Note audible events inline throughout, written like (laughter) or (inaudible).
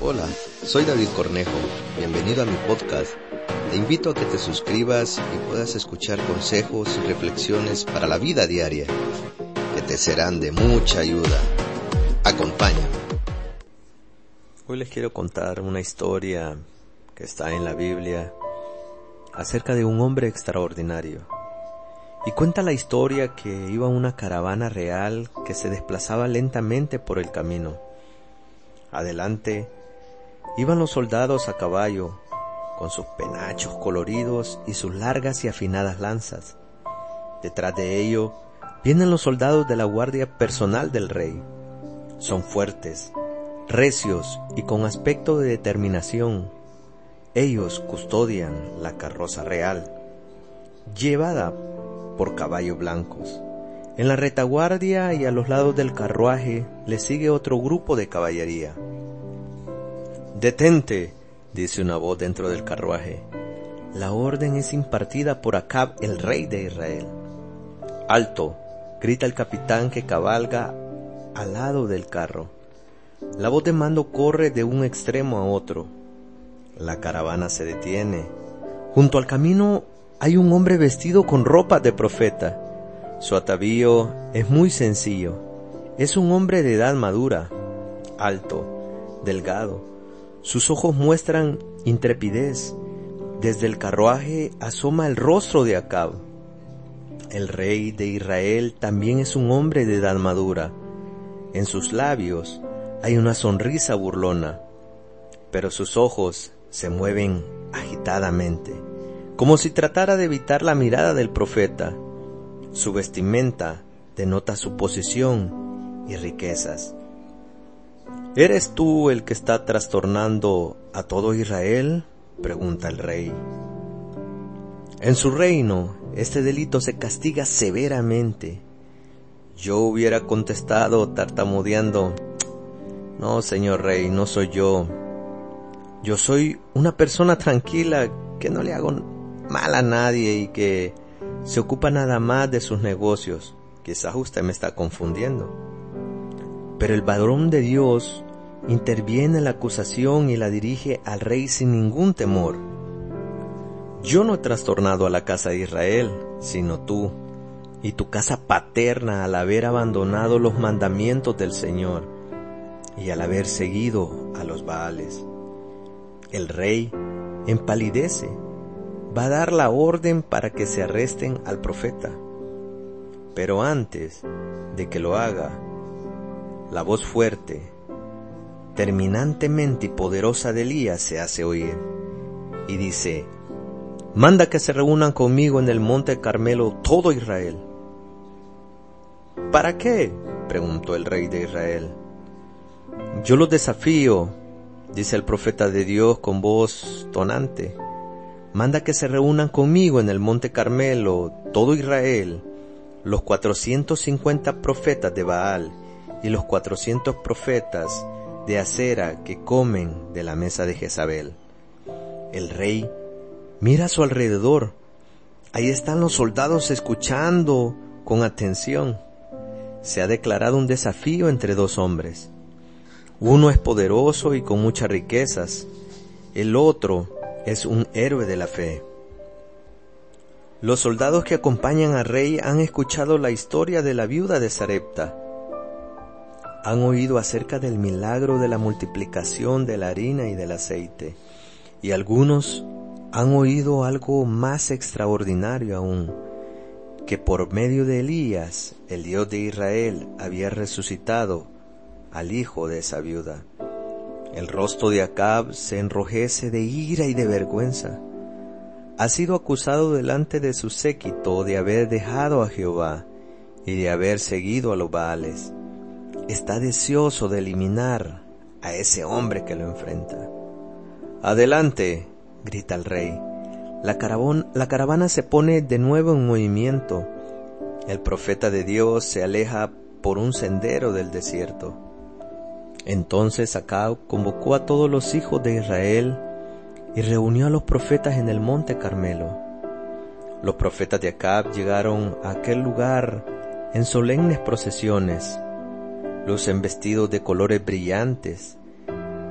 Hola, soy David Cornejo. Bienvenido a mi podcast. Te invito a que te suscribas y puedas escuchar consejos y reflexiones para la vida diaria que te serán de mucha ayuda. Acompáñame. Hoy les quiero contar una historia que está en la Biblia acerca de un hombre extraordinario. Y cuenta la historia que iba una caravana real que se desplazaba lentamente por el camino. Adelante iban los soldados a caballo, con sus penachos coloridos y sus largas y afinadas lanzas. Detrás de ello vienen los soldados de la guardia personal del rey. Son fuertes, recios y con aspecto de determinación. Ellos custodian la carroza real, llevada por caballos blancos. En la retaguardia y a los lados del carruaje le sigue otro grupo de caballería. Detente, dice una voz dentro del carruaje. La orden es impartida por Acab, el rey de Israel. Alto, grita el capitán que cabalga al lado del carro. La voz de mando corre de un extremo a otro. La caravana se detiene. Junto al camino hay un hombre vestido con ropa de profeta. Su atavío es muy sencillo. Es un hombre de edad madura, alto, delgado, sus ojos muestran intrepidez. Desde el carruaje asoma el rostro de Acab. El rey de Israel también es un hombre de edad madura. En sus labios hay una sonrisa burlona, pero sus ojos se mueven agitadamente, como si tratara de evitar la mirada del profeta. Su vestimenta denota su posición y riquezas. ¿Eres tú el que está trastornando a todo Israel? pregunta el rey. En su reino, este delito se castiga severamente. Yo hubiera contestado tartamudeando, no, señor rey, no soy yo. Yo soy una persona tranquila que no le hago mal a nadie y que se ocupa nada más de sus negocios. Quizás usted me está confundiendo. Pero el varón de Dios interviene en la acusación y la dirige al rey sin ningún temor. Yo no he trastornado a la casa de Israel, sino tú, y tu casa paterna al haber abandonado los mandamientos del Señor y al haber seguido a los Baales. El rey empalidece, va a dar la orden para que se arresten al profeta. Pero antes de que lo haga, la voz fuerte, terminantemente y poderosa de Elías se hace oír y dice, manda que se reúnan conmigo en el monte Carmelo todo Israel. ¿Para qué? preguntó el rey de Israel. Yo los desafío, dice el profeta de Dios con voz tonante. Manda que se reúnan conmigo en el monte Carmelo todo Israel, los cuatrocientos cincuenta profetas de Baal y los cuatrocientos profetas de acera que comen de la mesa de Jezabel. El rey mira a su alrededor. Ahí están los soldados escuchando con atención. Se ha declarado un desafío entre dos hombres. Uno es poderoso y con muchas riquezas. El otro es un héroe de la fe. Los soldados que acompañan al rey han escuchado la historia de la viuda de Sarepta. Han oído acerca del milagro de la multiplicación de la harina y del aceite. Y algunos han oído algo más extraordinario aún, que por medio de Elías, el Dios de Israel había resucitado al hijo de esa viuda. El rostro de Acab se enrojece de ira y de vergüenza ha sido acusado delante de su séquito de haber dejado a Jehová y de haber seguido a los Baales. Está deseoso de eliminar a ese hombre que lo enfrenta. Adelante, grita el rey. La, la caravana se pone de nuevo en movimiento. El profeta de Dios se aleja por un sendero del desierto. Entonces Acab convocó a todos los hijos de Israel y reunió a los profetas en el monte Carmelo. Los profetas de Acab llegaron a aquel lugar en solemnes procesiones, los vestidos de colores brillantes,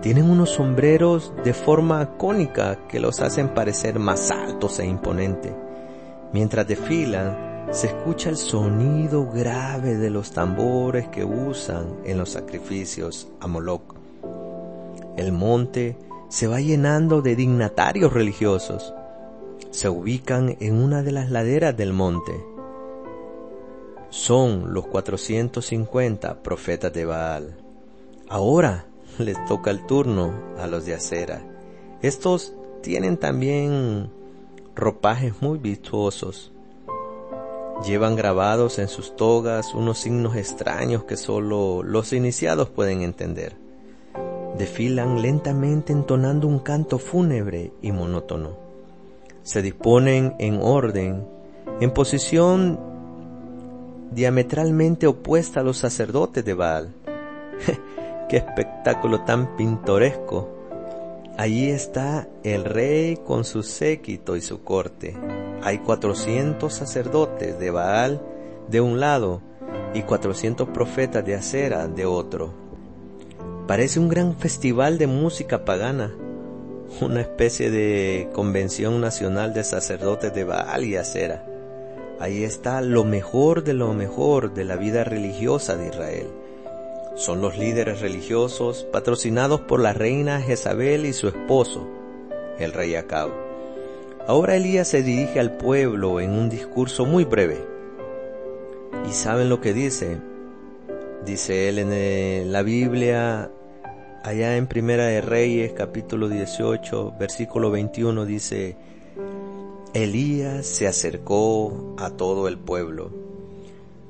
Tienen unos sombreros de forma cónica que los hacen parecer más altos e imponentes. Mientras desfilan, se escucha el sonido grave de los tambores que usan en los sacrificios a Moloch. El monte se va llenando de dignatarios religiosos. Se ubican en una de las laderas del monte. Son los 450 profetas de Baal. Ahora les toca el turno a los de acera. Estos tienen también ropajes muy vistosos. Llevan grabados en sus togas unos signos extraños que solo los iniciados pueden entender. Desfilan lentamente entonando un canto fúnebre y monótono. Se disponen en orden, en posición diametralmente opuesta a los sacerdotes de Baal. (laughs) ¡Qué espectáculo tan pintoresco! Allí está el rey con su séquito y su corte. Hay 400 sacerdotes de Baal de un lado y 400 profetas de Acera de otro. Parece un gran festival de música pagana, una especie de convención nacional de sacerdotes de Baal y Acera. Ahí está lo mejor de lo mejor de la vida religiosa de Israel son los líderes religiosos patrocinados por la reina Jezabel y su esposo, el rey Acab. Ahora Elías se dirige al pueblo en un discurso muy breve. ¿Y saben lo que dice? Dice él en la Biblia, allá en Primera de Reyes, capítulo 18, versículo 21, dice, Elías se acercó a todo el pueblo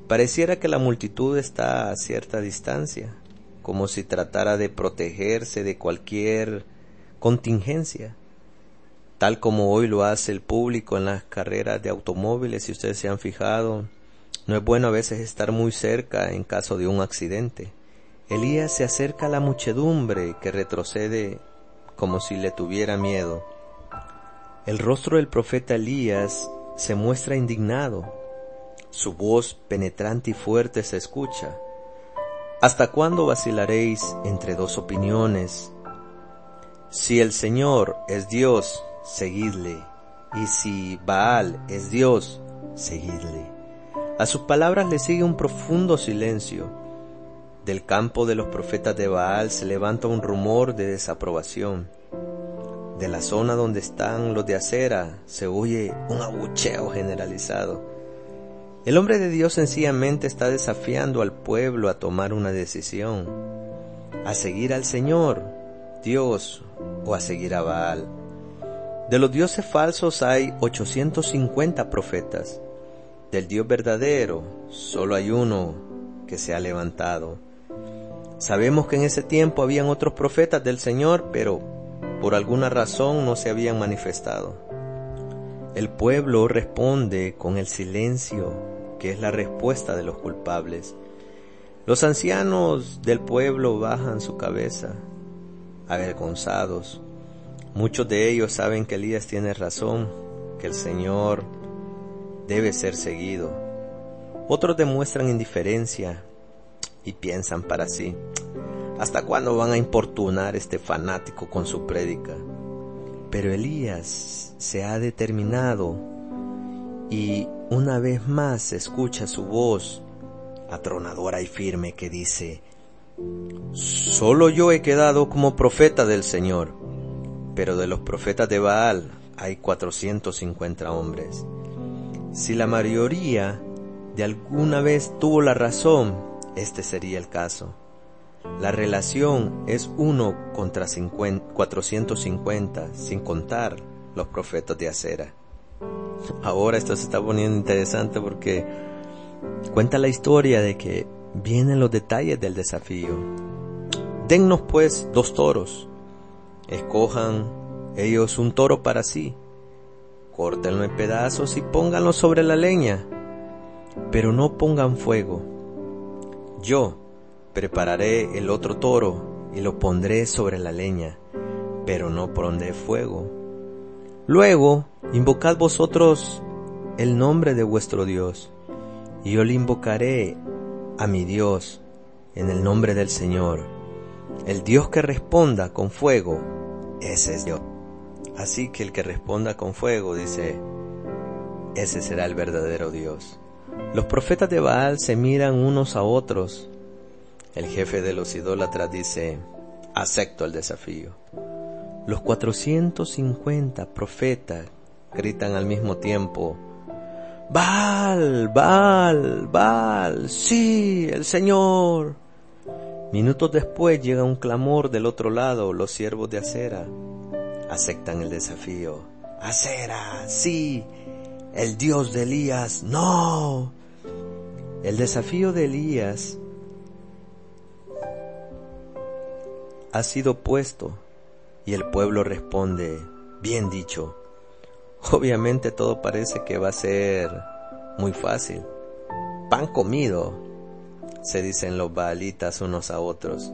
Pareciera que la multitud está a cierta distancia, como si tratara de protegerse de cualquier contingencia, tal como hoy lo hace el público en las carreras de automóviles, si ustedes se han fijado, no es bueno a veces estar muy cerca en caso de un accidente. Elías se acerca a la muchedumbre que retrocede como si le tuviera miedo. El rostro del profeta Elías se muestra indignado, su voz penetrante y fuerte se escucha. ¿Hasta cuándo vacilaréis entre dos opiniones? Si el Señor es Dios, seguidle, y si Baal es Dios, seguidle. A sus palabras le sigue un profundo silencio. Del campo de los profetas de Baal se levanta un rumor de desaprobación. De la zona donde están los de acera se oye un abucheo generalizado. El hombre de Dios sencillamente está desafiando al pueblo a tomar una decisión, a seguir al Señor, Dios, o a seguir a Baal. De los dioses falsos hay 850 profetas. Del Dios verdadero solo hay uno que se ha levantado. Sabemos que en ese tiempo habían otros profetas del Señor, pero por alguna razón no se habían manifestado. El pueblo responde con el silencio que es la respuesta de los culpables. Los ancianos del pueblo bajan su cabeza, avergonzados. Muchos de ellos saben que Elías tiene razón, que el Señor debe ser seguido. Otros demuestran indiferencia y piensan para sí, ¿hasta cuándo van a importunar este fanático con su prédica? Pero Elías se ha determinado y una vez más escucha su voz atronadora y firme que dice, Solo yo he quedado como profeta del Señor, pero de los profetas de Baal hay 450 hombres. Si la mayoría de alguna vez tuvo la razón, este sería el caso. La relación es uno contra 450, sin contar los profetas de acera. Ahora esto se está poniendo interesante porque cuenta la historia de que vienen los detalles del desafío. Dennos pues dos toros. Escojan ellos un toro para sí. Córtenlo en pedazos y pónganlo sobre la leña. Pero no pongan fuego. Yo prepararé el otro toro y lo pondré sobre la leña, pero no pondré fuego. Luego Invocad vosotros el nombre de vuestro Dios, y yo le invocaré a mi Dios en el nombre del Señor, El Dios que responda con fuego, ese es Dios. Así que el que responda con fuego, dice, ese será el verdadero Dios. Los profetas de Baal se miran unos a otros. El jefe de los idólatras dice, acepto el desafío. Los 450 profetas gritan al mismo tiempo, Baal, Baal, Baal, sí, el Señor. Minutos después llega un clamor del otro lado, los siervos de Acera aceptan el desafío. Acera, sí, el Dios de Elías, no. El desafío de Elías ha sido puesto y el pueblo responde, bien dicho. Obviamente todo parece que va a ser muy fácil. Pan comido, se dicen los baalitas unos a otros.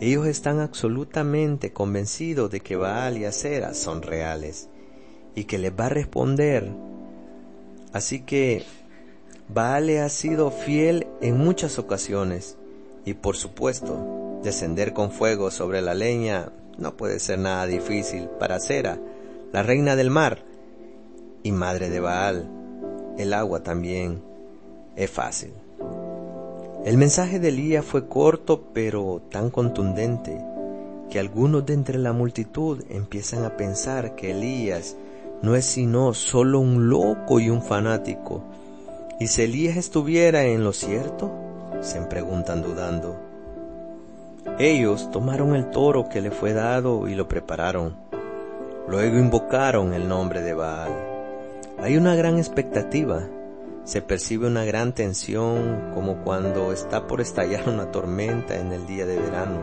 Ellos están absolutamente convencidos de que Baal y Acera son reales y que les va a responder. Así que Baal ha sido fiel en muchas ocasiones y por supuesto descender con fuego sobre la leña no puede ser nada difícil para Acera, la reina del mar y madre de Baal. El agua también es fácil. El mensaje de Elías fue corto pero tan contundente que algunos de entre la multitud empiezan a pensar que Elías no es sino solo un loco y un fanático. ¿Y si Elías estuviera en lo cierto? se preguntan dudando. Ellos tomaron el toro que le fue dado y lo prepararon. Luego invocaron el nombre de Baal. Hay una gran expectativa, se percibe una gran tensión como cuando está por estallar una tormenta en el día de verano.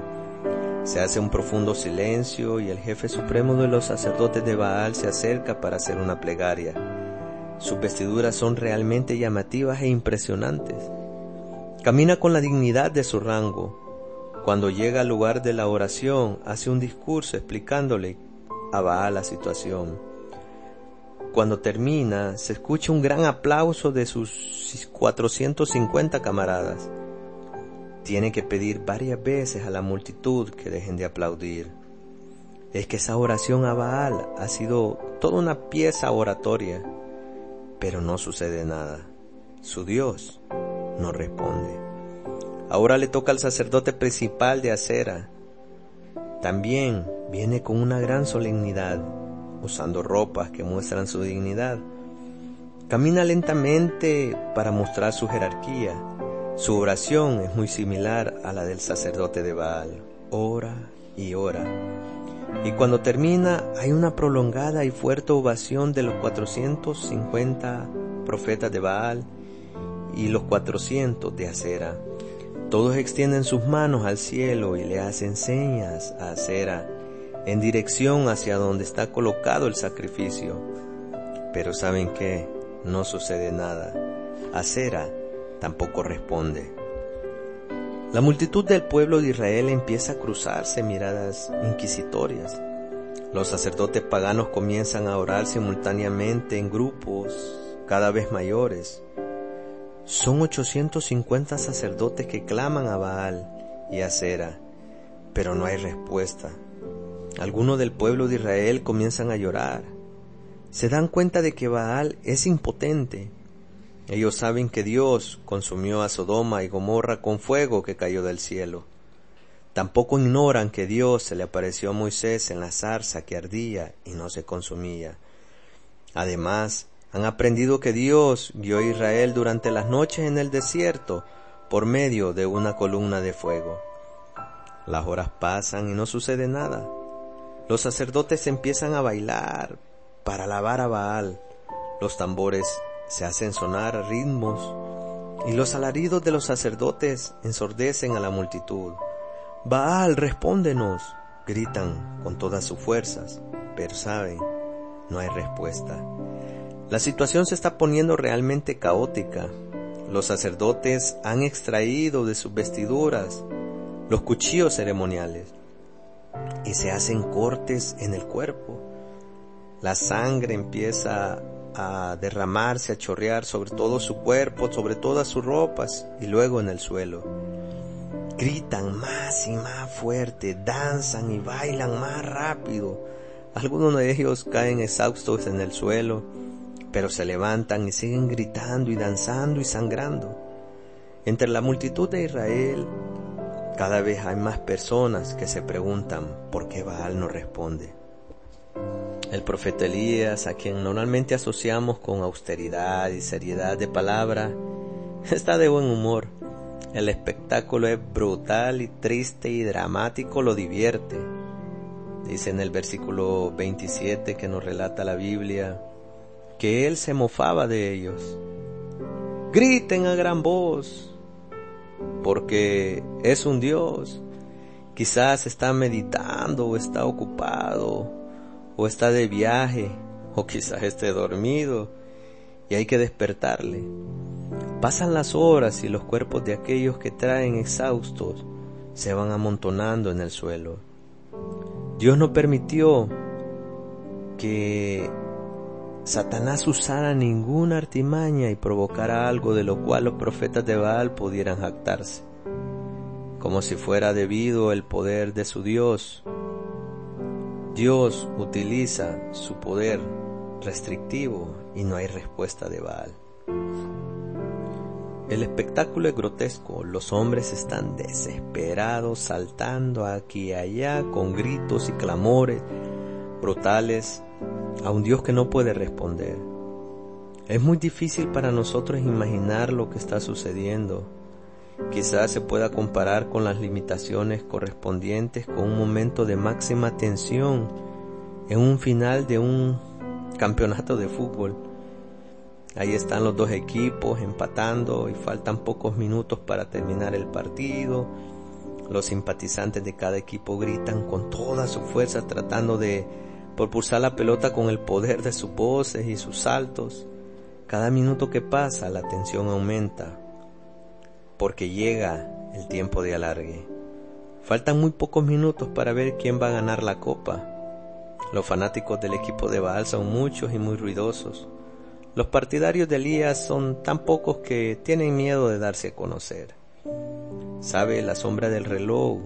Se hace un profundo silencio y el jefe supremo de los sacerdotes de Baal se acerca para hacer una plegaria. Sus vestiduras son realmente llamativas e impresionantes. Camina con la dignidad de su rango. Cuando llega al lugar de la oración, hace un discurso explicándole a Baal la situación. Cuando termina, se escucha un gran aplauso de sus 450 camaradas. Tiene que pedir varias veces a la multitud que dejen de aplaudir. Es que esa oración a Baal ha sido toda una pieza oratoria, pero no sucede nada. Su Dios no responde. Ahora le toca al sacerdote principal de Acera. También viene con una gran solemnidad usando ropas que muestran su dignidad. Camina lentamente para mostrar su jerarquía. Su oración es muy similar a la del sacerdote de Baal. Ora y ora. Y cuando termina hay una prolongada y fuerte ovación de los 450 profetas de Baal y los 400 de Acera. Todos extienden sus manos al cielo y le hacen señas a Acera en dirección hacia donde está colocado el sacrificio. Pero saben que no sucede nada. Acera tampoco responde. La multitud del pueblo de Israel empieza a cruzarse miradas inquisitorias. Los sacerdotes paganos comienzan a orar simultáneamente en grupos cada vez mayores. Son 850 sacerdotes que claman a Baal y a Acera, pero no hay respuesta. Algunos del pueblo de Israel comienzan a llorar. Se dan cuenta de que Baal es impotente. Ellos saben que Dios consumió a Sodoma y Gomorra con fuego que cayó del cielo. Tampoco ignoran que Dios se le apareció a Moisés en la zarza que ardía y no se consumía. Además, han aprendido que Dios guió a Israel durante las noches en el desierto por medio de una columna de fuego. Las horas pasan y no sucede nada. Los sacerdotes empiezan a bailar para alabar a Baal. Los tambores se hacen sonar ritmos y los alaridos de los sacerdotes ensordecen a la multitud. Baal, respóndenos, gritan con todas sus fuerzas, pero saben, no hay respuesta. La situación se está poniendo realmente caótica. Los sacerdotes han extraído de sus vestiduras los cuchillos ceremoniales y se hacen cortes en el cuerpo. La sangre empieza a derramarse, a chorrear sobre todo su cuerpo, sobre todas sus ropas y luego en el suelo. gritan más y más fuerte, danzan y bailan más rápido. Algunos de ellos caen exhaustos en el suelo, pero se levantan y siguen gritando y danzando y sangrando. Entre la multitud de Israel, cada vez hay más personas que se preguntan por qué Baal no responde. El profeta Elías, a quien normalmente asociamos con austeridad y seriedad de palabra, (laughs) está de buen humor. El espectáculo es brutal y triste y dramático, lo divierte. Dice en el versículo 27 que nos relata la Biblia que él se mofaba de ellos. Griten a gran voz, porque es un Dios. Quizás está meditando o está ocupado o está de viaje o quizás esté dormido y hay que despertarle. Pasan las horas y los cuerpos de aquellos que traen exhaustos se van amontonando en el suelo. Dios no permitió que Satanás usara ninguna artimaña y provocara algo de lo cual los profetas de Baal pudieran jactarse, como si fuera debido el poder de su Dios. Dios utiliza su poder restrictivo y no hay respuesta de Baal. El espectáculo es grotesco, los hombres están desesperados, saltando aquí y allá con gritos y clamores brutales a un Dios que no puede responder. Es muy difícil para nosotros imaginar lo que está sucediendo. Quizás se pueda comparar con las limitaciones correspondientes con un momento de máxima tensión en un final de un campeonato de fútbol. Ahí están los dos equipos empatando y faltan pocos minutos para terminar el partido. Los simpatizantes de cada equipo gritan con toda su fuerza tratando de propulsar la pelota con el poder de sus voces y sus saltos. Cada minuto que pasa la tensión aumenta porque llega el tiempo de alargue. Faltan muy pocos minutos para ver quién va a ganar la copa. Los fanáticos del equipo de Baal son muchos y muy ruidosos. Los partidarios de Elías son tan pocos que tienen miedo de darse a conocer. Sabe, la sombra del reloj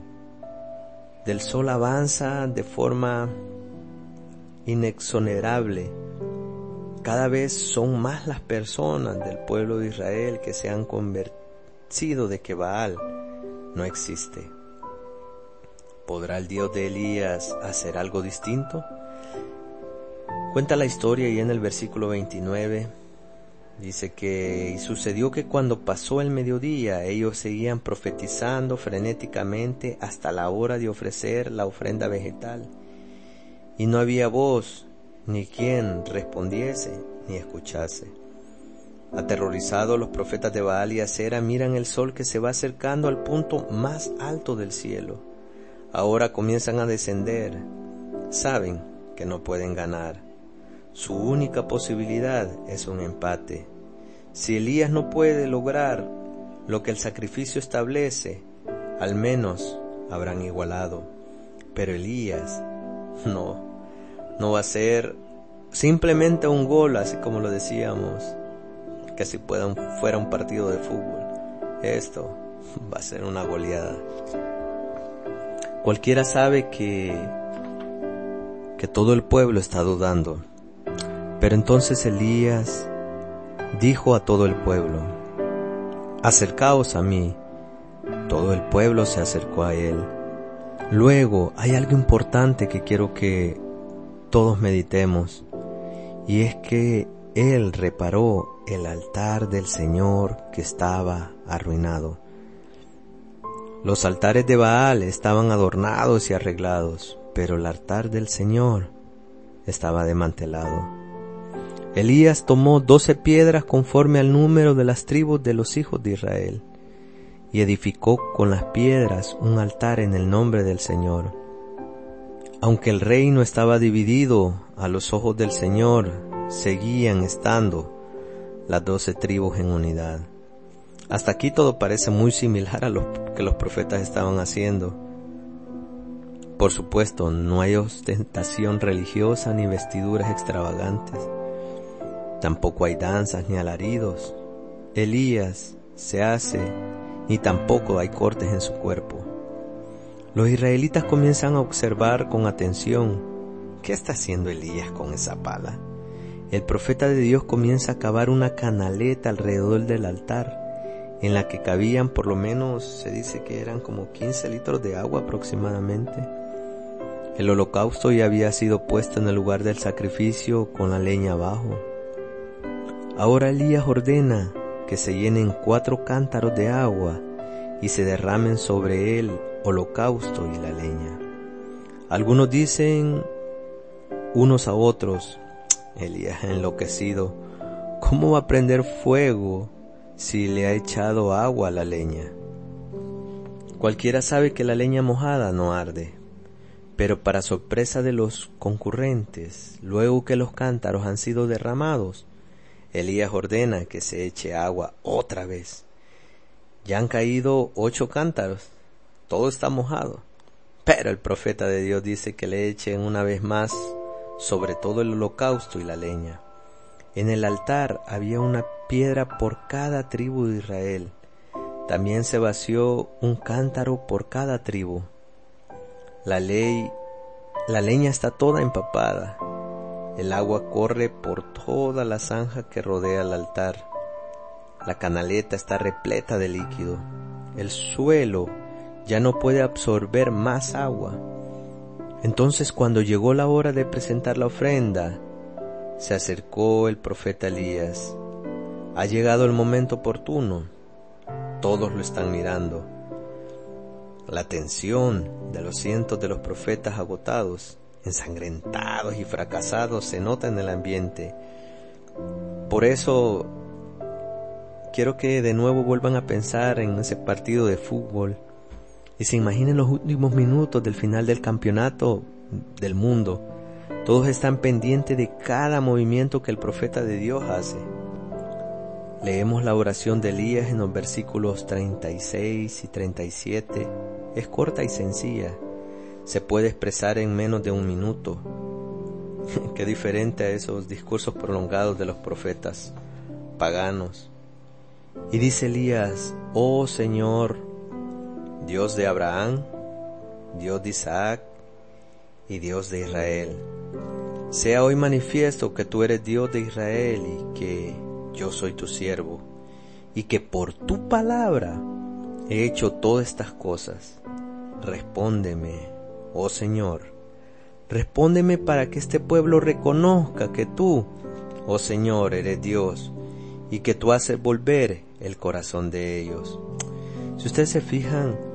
del sol avanza de forma inexonerable. Cada vez son más las personas del pueblo de Israel que se han convencido de que Baal no existe. ¿Podrá el Dios de Elías hacer algo distinto? Cuenta la historia y en el versículo 29 dice que y sucedió que cuando pasó el mediodía ellos seguían profetizando frenéticamente hasta la hora de ofrecer la ofrenda vegetal y no había voz ni quien respondiese ni escuchase. Aterrorizados los profetas de Baal y Acera miran el sol que se va acercando al punto más alto del cielo. Ahora comienzan a descender. Saben que no pueden ganar. Su única posibilidad es un empate. Si Elías no puede lograr lo que el sacrificio establece, al menos habrán igualado. Pero Elías no, no va a ser simplemente un gol, así como lo decíamos, que si fuera un partido de fútbol. Esto (laughs) va a ser una goleada. Cualquiera sabe que, que todo el pueblo está dudando. Pero entonces Elías dijo a todo el pueblo, acercaos a mí. Todo el pueblo se acercó a él. Luego hay algo importante que quiero que todos meditemos, y es que Él reparó el altar del Señor que estaba arruinado. Los altares de Baal estaban adornados y arreglados, pero el altar del Señor estaba desmantelado. Elías tomó doce piedras conforme al número de las tribus de los hijos de Israel, y edificó con las piedras un altar en el nombre del Señor. Aunque el reino estaba dividido a los ojos del Señor, seguían estando las doce tribus en unidad. Hasta aquí todo parece muy similar a lo que los profetas estaban haciendo. Por supuesto, no hay ostentación religiosa ni vestiduras extravagantes. Tampoco hay danzas ni alaridos. Elías se hace ni tampoco hay cortes en su cuerpo. Los israelitas comienzan a observar con atención qué está haciendo Elías con esa pala. El profeta de Dios comienza a cavar una canaleta alrededor del altar, en la que cabían por lo menos, se dice que eran como 15 litros de agua aproximadamente. El holocausto ya había sido puesto en el lugar del sacrificio con la leña abajo. Ahora Elías ordena que se llenen cuatro cántaros de agua y se derramen sobre él holocausto y la leña. Algunos dicen unos a otros, Elías enloquecido, ¿cómo va a prender fuego si le ha echado agua a la leña? Cualquiera sabe que la leña mojada no arde, pero para sorpresa de los concurrentes, luego que los cántaros han sido derramados, Elías ordena que se eche agua otra vez. Ya han caído ocho cántaros, todo está mojado. Pero el profeta de Dios dice que le echen una vez más sobre todo el holocausto y la leña. En el altar había una piedra por cada tribu de Israel. También se vació un cántaro por cada tribu. La ley, la leña está toda empapada. El agua corre por toda la zanja que rodea el altar. La canaleta está repleta de líquido. El suelo ya no puede absorber más agua. Entonces cuando llegó la hora de presentar la ofrenda, se acercó el profeta Elías. Ha llegado el momento oportuno. Todos lo están mirando. La tensión de los cientos de los profetas agotados, ensangrentados y fracasados se nota en el ambiente. Por eso quiero que de nuevo vuelvan a pensar en ese partido de fútbol y se imaginen los últimos minutos del final del campeonato del mundo. Todos están pendientes de cada movimiento que el profeta de Dios hace. Leemos la oración de Elías en los versículos 36 y 37. Es corta y sencilla. Se puede expresar en menos de un minuto. (laughs) Qué diferente a esos discursos prolongados de los profetas paganos. Y dice Elías, oh Señor, Dios de Abraham, Dios de Isaac y Dios de Israel. Sea hoy manifiesto que tú eres Dios de Israel y que yo soy tu siervo, y que por tu palabra he hecho todas estas cosas. Respóndeme, oh Señor, respóndeme para que este pueblo reconozca que tú, oh Señor, eres Dios, y que tú haces volver el corazón de ellos. Si ustedes se fijan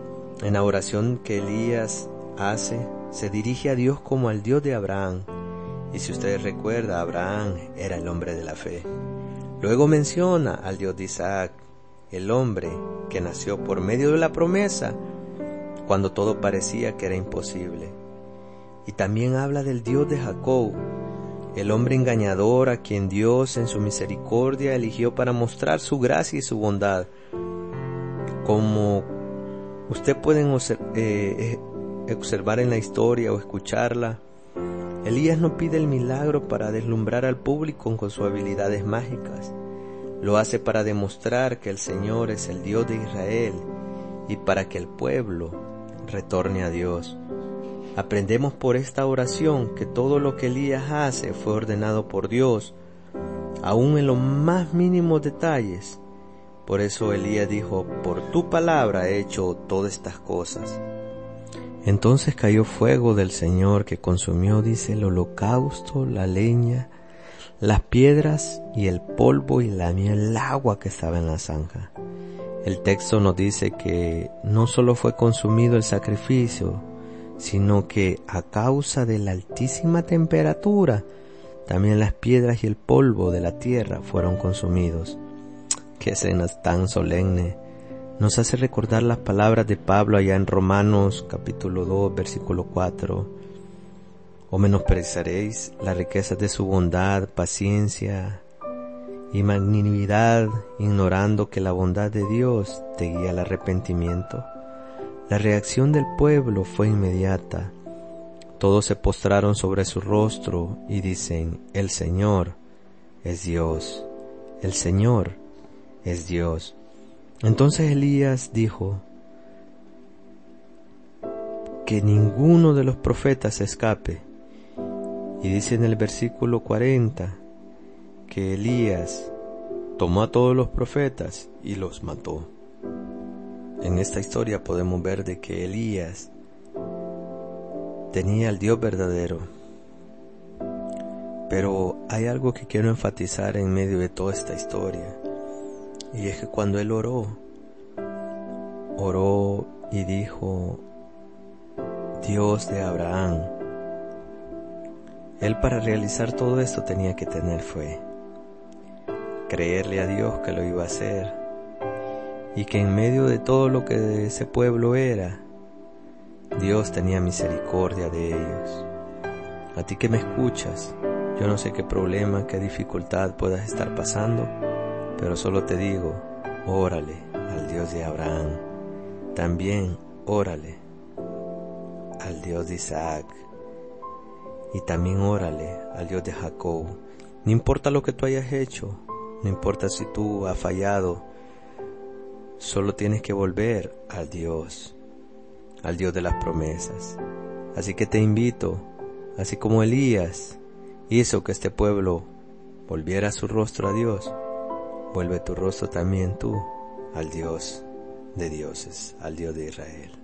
en la oración que Elías hace, se dirige a Dios como al Dios de Abraham. Y si ustedes recuerdan, Abraham era el hombre de la fe. Luego menciona al Dios de Isaac, el hombre que nació por medio de la promesa cuando todo parecía que era imposible. Y también habla del Dios de Jacob, el hombre engañador a quien Dios en su misericordia eligió para mostrar su gracia y su bondad, como usted pueden eh, eh, observar en la historia o escucharla. Elías no pide el milagro para deslumbrar al público con sus habilidades mágicas. Lo hace para demostrar que el Señor es el Dios de Israel y para que el pueblo retorne a Dios. Aprendemos por esta oración que todo lo que Elías hace fue ordenado por Dios, aun en los más mínimos detalles. Por eso Elías dijo, por tu palabra he hecho todas estas cosas. Entonces cayó fuego del Señor que consumió, dice, el holocausto, la leña, las piedras y el polvo y la el agua que estaba en la zanja. El texto nos dice que no solo fue consumido el sacrificio, sino que a causa de la altísima temperatura, también las piedras y el polvo de la tierra fueron consumidos. Qué escena tan solemne. Nos hace recordar las palabras de Pablo allá en Romanos capítulo 2 versículo 4. O menospreciaréis la riqueza de su bondad, paciencia y magnanimidad, ignorando que la bondad de Dios te guía al arrepentimiento. La reacción del pueblo fue inmediata. Todos se postraron sobre su rostro y dicen, el Señor es Dios, el Señor es Dios. Entonces Elías dijo, que ninguno de los profetas escape. Y dice en el versículo 40 que Elías tomó a todos los profetas y los mató. En esta historia podemos ver de que Elías tenía al Dios verdadero. Pero hay algo que quiero enfatizar en medio de toda esta historia. Y es que cuando él oró, oró y dijo, Dios de Abraham. Él para realizar todo esto tenía que tener fe, creerle a Dios que lo iba a hacer y que en medio de todo lo que ese pueblo era, Dios tenía misericordia de ellos. A ti que me escuchas, yo no sé qué problema, qué dificultad puedas estar pasando, pero solo te digo, órale al Dios de Abraham. También órale al Dios de Isaac. Y también órale al Dios de Jacob. No importa lo que tú hayas hecho, no importa si tú has fallado, solo tienes que volver al Dios, al Dios de las promesas. Así que te invito, así como Elías hizo que este pueblo volviera su rostro a Dios, vuelve tu rostro también tú al Dios de dioses, al Dios de Israel.